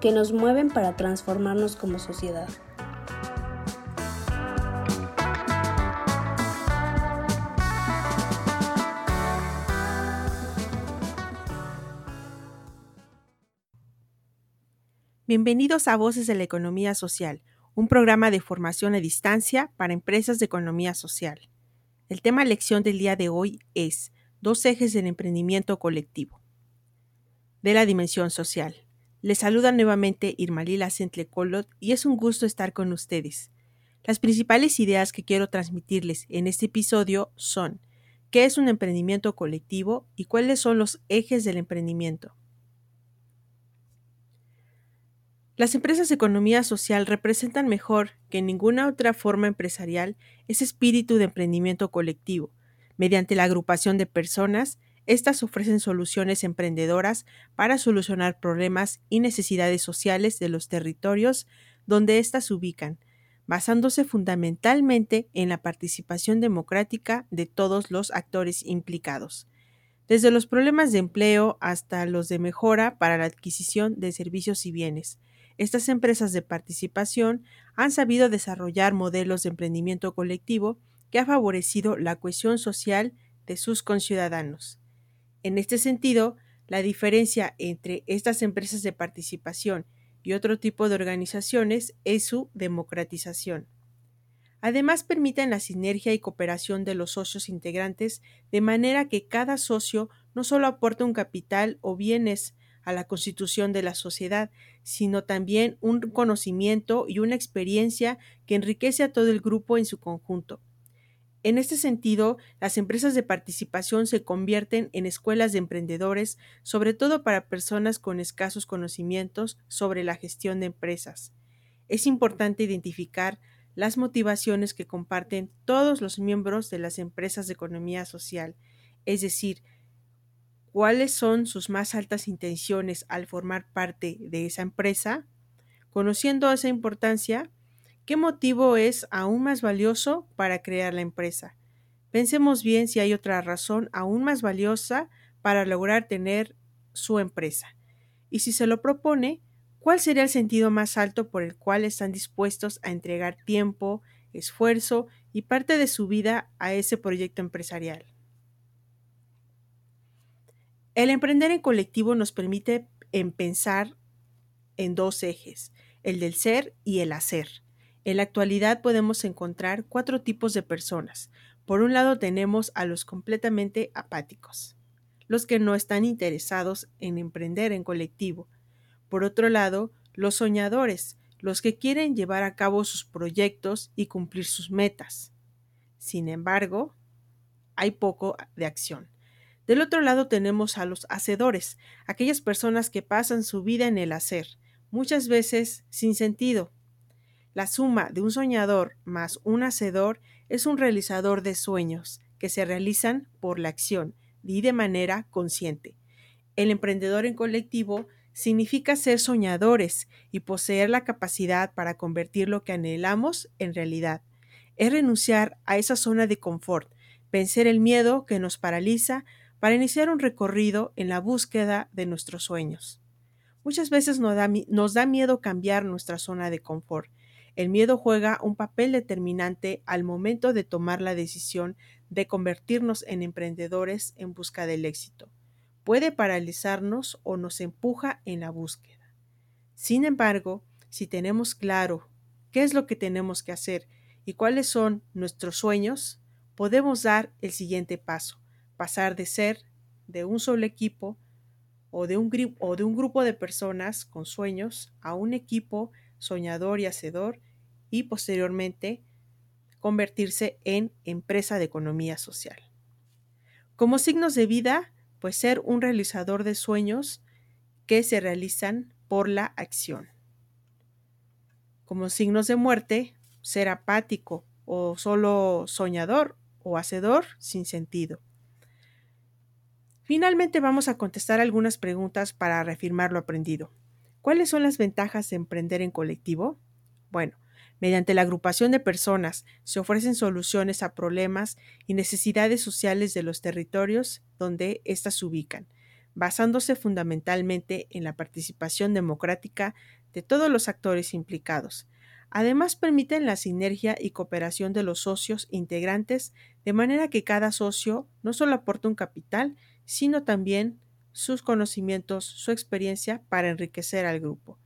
que nos mueven para transformarnos como sociedad. Bienvenidos a Voces de la Economía Social, un programa de formación a distancia para empresas de economía social. El tema lección del día de hoy es dos ejes del emprendimiento colectivo. De la dimensión social. Les saluda nuevamente Irmalila Colot y es un gusto estar con ustedes. Las principales ideas que quiero transmitirles en este episodio son qué es un emprendimiento colectivo y cuáles son los ejes del emprendimiento. Las empresas de economía social representan mejor que ninguna otra forma empresarial ese espíritu de emprendimiento colectivo. Mediante la agrupación de personas, estas ofrecen soluciones emprendedoras para solucionar problemas y necesidades sociales de los territorios donde éstas se ubican, basándose fundamentalmente en la participación democrática de todos los actores implicados, desde los problemas de empleo hasta los de mejora para la adquisición de servicios y bienes estas empresas de participación han sabido desarrollar modelos de emprendimiento colectivo que ha favorecido la cohesión social de sus conciudadanos. En este sentido, la diferencia entre estas empresas de participación y otro tipo de organizaciones es su democratización. Además, permiten la sinergia y cooperación de los socios integrantes de manera que cada socio no solo aporta un capital o bienes a la constitución de la sociedad, sino también un conocimiento y una experiencia que enriquece a todo el grupo en su conjunto. En este sentido, las empresas de participación se convierten en escuelas de emprendedores, sobre todo para personas con escasos conocimientos sobre la gestión de empresas. Es importante identificar las motivaciones que comparten todos los miembros de las empresas de economía social, es decir, cuáles son sus más altas intenciones al formar parte de esa empresa, conociendo esa importancia, qué motivo es aún más valioso para crear la empresa. Pensemos bien si hay otra razón aún más valiosa para lograr tener su empresa. Y si se lo propone, ¿cuál sería el sentido más alto por el cual están dispuestos a entregar tiempo, esfuerzo y parte de su vida a ese proyecto empresarial? El emprender en colectivo nos permite en pensar en dos ejes, el del ser y el hacer. En la actualidad podemos encontrar cuatro tipos de personas. Por un lado tenemos a los completamente apáticos, los que no están interesados en emprender en colectivo. Por otro lado, los soñadores, los que quieren llevar a cabo sus proyectos y cumplir sus metas. Sin embargo, hay poco de acción. Del otro lado tenemos a los hacedores, aquellas personas que pasan su vida en el hacer, muchas veces sin sentido. La suma de un soñador más un hacedor es un realizador de sueños que se realizan por la acción y de manera consciente. El emprendedor en colectivo significa ser soñadores y poseer la capacidad para convertir lo que anhelamos en realidad. Es renunciar a esa zona de confort, vencer el miedo que nos paraliza para iniciar un recorrido en la búsqueda de nuestros sueños. Muchas veces nos da, miedo cambiar nuestra zona de confort. El miedo juega un papel determinante al momento de tomar la decisión de convertirnos en emprendedores en busca del éxito. Puede paralizarnos o nos empuja en la búsqueda. Sin embargo, si tenemos claro qué es lo que tenemos que hacer y cuáles son nuestros sueños, podemos dar el siguiente paso, pasar de ser de un solo equipo o de un, grupo de personas con sueños a un equipo soñador y hacedor y posteriormente convertirse en empresa de economía social. Como signos de vida, pues ser un realizador de sueños que se realizan por la acción. como signos de muerte, ser apático o solo soñador o hacedor sin sentido. Finalmente vamos a contestar algunas preguntas para reafirmar lo aprendido. ¿Cuáles son las ventajas de emprender en colectivo? Bueno, mediante la agrupación de personas se ofrecen soluciones a problemas y necesidades sociales de los territorios donde éstas se ubican, basándose fundamentalmente en la participación democrática de todos los actores implicados. Además, permiten la sinergia y cooperación de los socios integrantes, de manera que cada socio no solo aporta un capital, sino también sus conocimientos, su experiencia para enriquecer al grupo.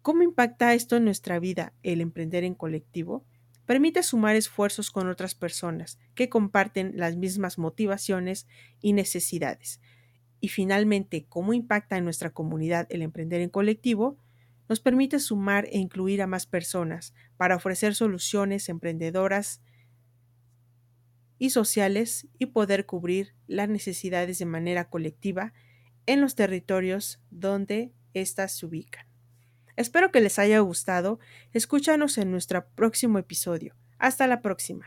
¿Cómo impacta esto en nuestra vida el emprender en colectivo? Permite sumar esfuerzos con otras personas que comparten las mismas motivaciones y necesidades. Y finalmente, ¿cómo impacta en nuestra comunidad el emprender en colectivo? Nos permite sumar e incluir a más personas para ofrecer soluciones emprendedoras y sociales y poder cubrir las necesidades de manera colectiva en los territorios donde éstas se ubican. Espero que les haya gustado. Escúchanos en nuestro próximo episodio. Hasta la próxima.